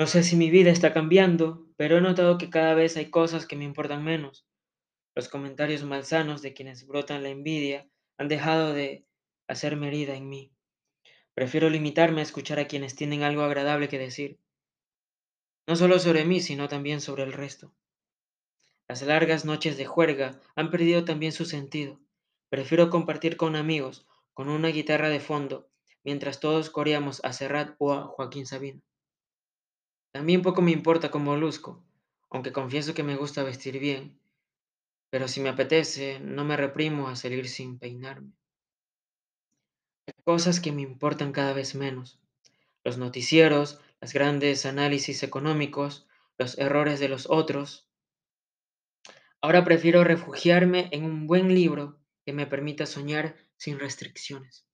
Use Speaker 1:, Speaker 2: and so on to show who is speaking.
Speaker 1: No sé si mi vida está cambiando, pero he notado que cada vez hay cosas que me importan menos. Los comentarios malsanos de quienes brotan la envidia han dejado de hacerme herida en mí. Prefiero limitarme a escuchar a quienes tienen algo agradable que decir, no solo sobre mí, sino también sobre el resto. Las largas noches de juerga han perdido también su sentido. Prefiero compartir con amigos, con una guitarra de fondo, mientras todos coreamos a Serrat o a Joaquín Sabina. También poco me importa cómo luzco, aunque confieso que me gusta vestir bien, pero si me apetece, no me reprimo a salir sin peinarme. Hay cosas que me importan cada vez menos. Los noticieros, los grandes análisis económicos, los errores de los otros. Ahora prefiero refugiarme en un buen libro que me permita soñar sin restricciones.